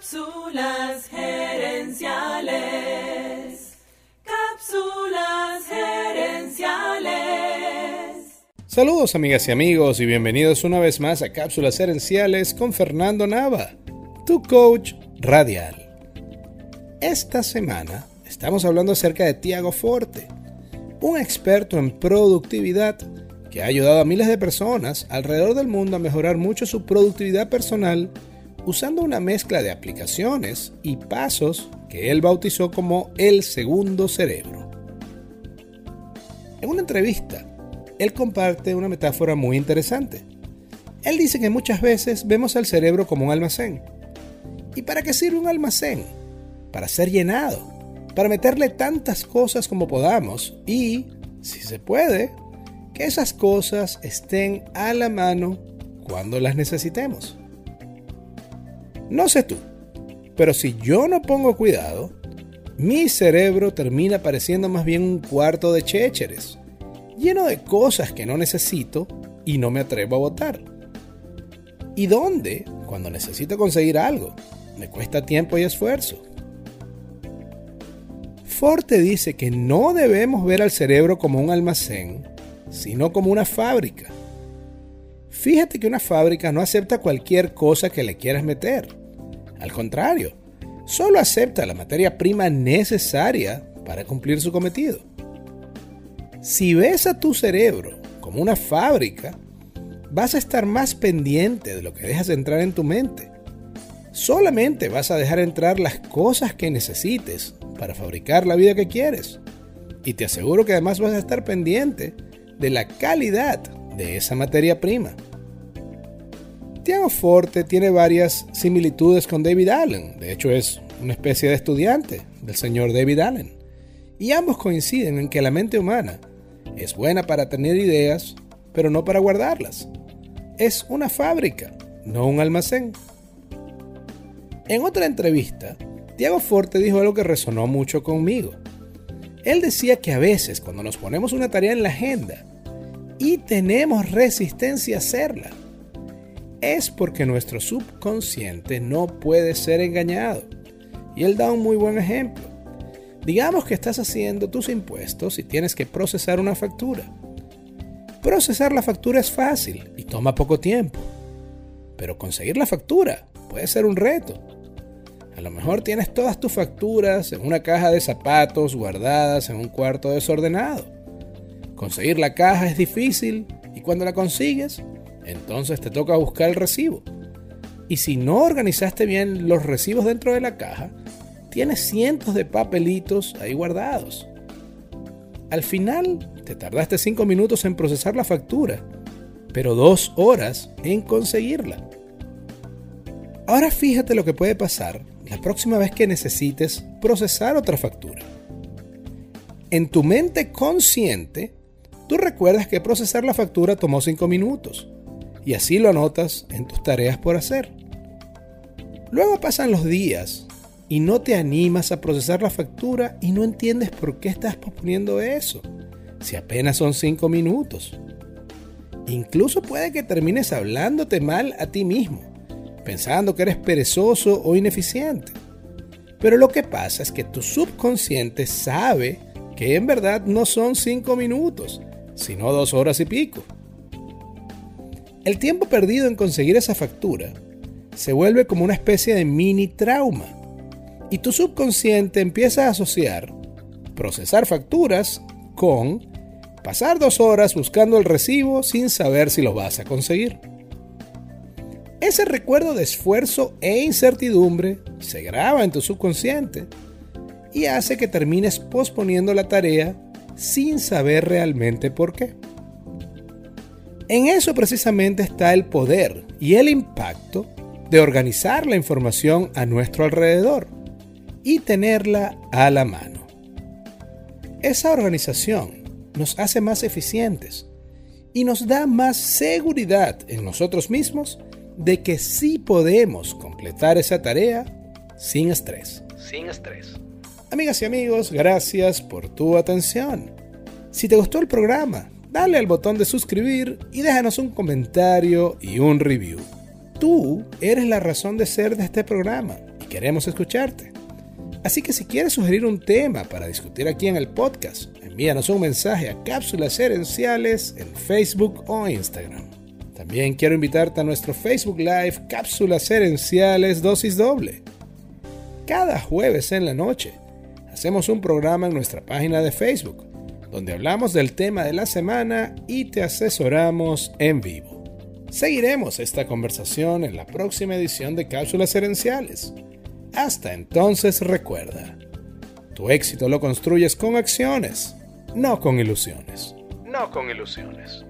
Cápsulas gerenciales. Cápsulas gerenciales. Saludos amigas y amigos y bienvenidos una vez más a Cápsulas gerenciales con Fernando Nava, tu coach radial. Esta semana estamos hablando acerca de Tiago Forte, un experto en productividad que ha ayudado a miles de personas alrededor del mundo a mejorar mucho su productividad personal usando una mezcla de aplicaciones y pasos que él bautizó como el segundo cerebro. En una entrevista, él comparte una metáfora muy interesante. Él dice que muchas veces vemos al cerebro como un almacén. ¿Y para qué sirve un almacén? Para ser llenado, para meterle tantas cosas como podamos y, si se puede, que esas cosas estén a la mano cuando las necesitemos. No sé tú, pero si yo no pongo cuidado, mi cerebro termina pareciendo más bien un cuarto de chécheres, lleno de cosas que no necesito y no me atrevo a votar. ¿Y dónde? Cuando necesito conseguir algo. Me cuesta tiempo y esfuerzo. Forte dice que no debemos ver al cerebro como un almacén, sino como una fábrica. Fíjate que una fábrica no acepta cualquier cosa que le quieras meter. Al contrario, solo acepta la materia prima necesaria para cumplir su cometido. Si ves a tu cerebro como una fábrica, vas a estar más pendiente de lo que dejas entrar en tu mente. Solamente vas a dejar entrar las cosas que necesites para fabricar la vida que quieres. Y te aseguro que además vas a estar pendiente de la calidad de esa materia prima. Tiago Forte tiene varias similitudes con David Allen, de hecho es una especie de estudiante del señor David Allen, y ambos coinciden en que la mente humana es buena para tener ideas, pero no para guardarlas. Es una fábrica, no un almacén. En otra entrevista, Tiago Forte dijo algo que resonó mucho conmigo. Él decía que a veces cuando nos ponemos una tarea en la agenda y tenemos resistencia a hacerla, es porque nuestro subconsciente no puede ser engañado. Y él da un muy buen ejemplo. Digamos que estás haciendo tus impuestos y tienes que procesar una factura. Procesar la factura es fácil y toma poco tiempo. Pero conseguir la factura puede ser un reto. A lo mejor tienes todas tus facturas en una caja de zapatos guardadas en un cuarto desordenado. Conseguir la caja es difícil y cuando la consigues entonces te toca buscar el recibo. Y si no organizaste bien los recibos dentro de la caja, tienes cientos de papelitos ahí guardados. Al final te tardaste 5 minutos en procesar la factura, pero 2 horas en conseguirla. Ahora fíjate lo que puede pasar la próxima vez que necesites procesar otra factura. En tu mente consciente, tú recuerdas que procesar la factura tomó 5 minutos y así lo anotas en tus tareas por hacer. Luego pasan los días y no te animas a procesar la factura y no entiendes por qué estás posponiendo eso, si apenas son 5 minutos. Incluso puede que termines hablándote mal a ti mismo, pensando que eres perezoso o ineficiente. Pero lo que pasa es que tu subconsciente sabe que en verdad no son 5 minutos, sino dos horas y pico. El tiempo perdido en conseguir esa factura se vuelve como una especie de mini trauma y tu subconsciente empieza a asociar procesar facturas con pasar dos horas buscando el recibo sin saber si lo vas a conseguir. Ese recuerdo de esfuerzo e incertidumbre se graba en tu subconsciente y hace que termines posponiendo la tarea sin saber realmente por qué. En eso precisamente está el poder y el impacto de organizar la información a nuestro alrededor y tenerla a la mano. Esa organización nos hace más eficientes y nos da más seguridad en nosotros mismos de que sí podemos completar esa tarea sin estrés. Sin estrés. Amigas y amigos, gracias por tu atención. Si te gustó el programa, dale al botón de suscribir y déjanos un comentario y un review. Tú eres la razón de ser de este programa y queremos escucharte. Así que si quieres sugerir un tema para discutir aquí en el podcast, envíanos un mensaje a Cápsulas Herenciales en Facebook o Instagram. También quiero invitarte a nuestro Facebook Live Cápsulas Herenciales Dosis Doble. Cada jueves en la noche hacemos un programa en nuestra página de Facebook, donde hablamos del tema de la semana y te asesoramos en vivo. Seguiremos esta conversación en la próxima edición de Cápsulas Herenciales. Hasta entonces recuerda, tu éxito lo construyes con acciones, no con ilusiones. No con ilusiones.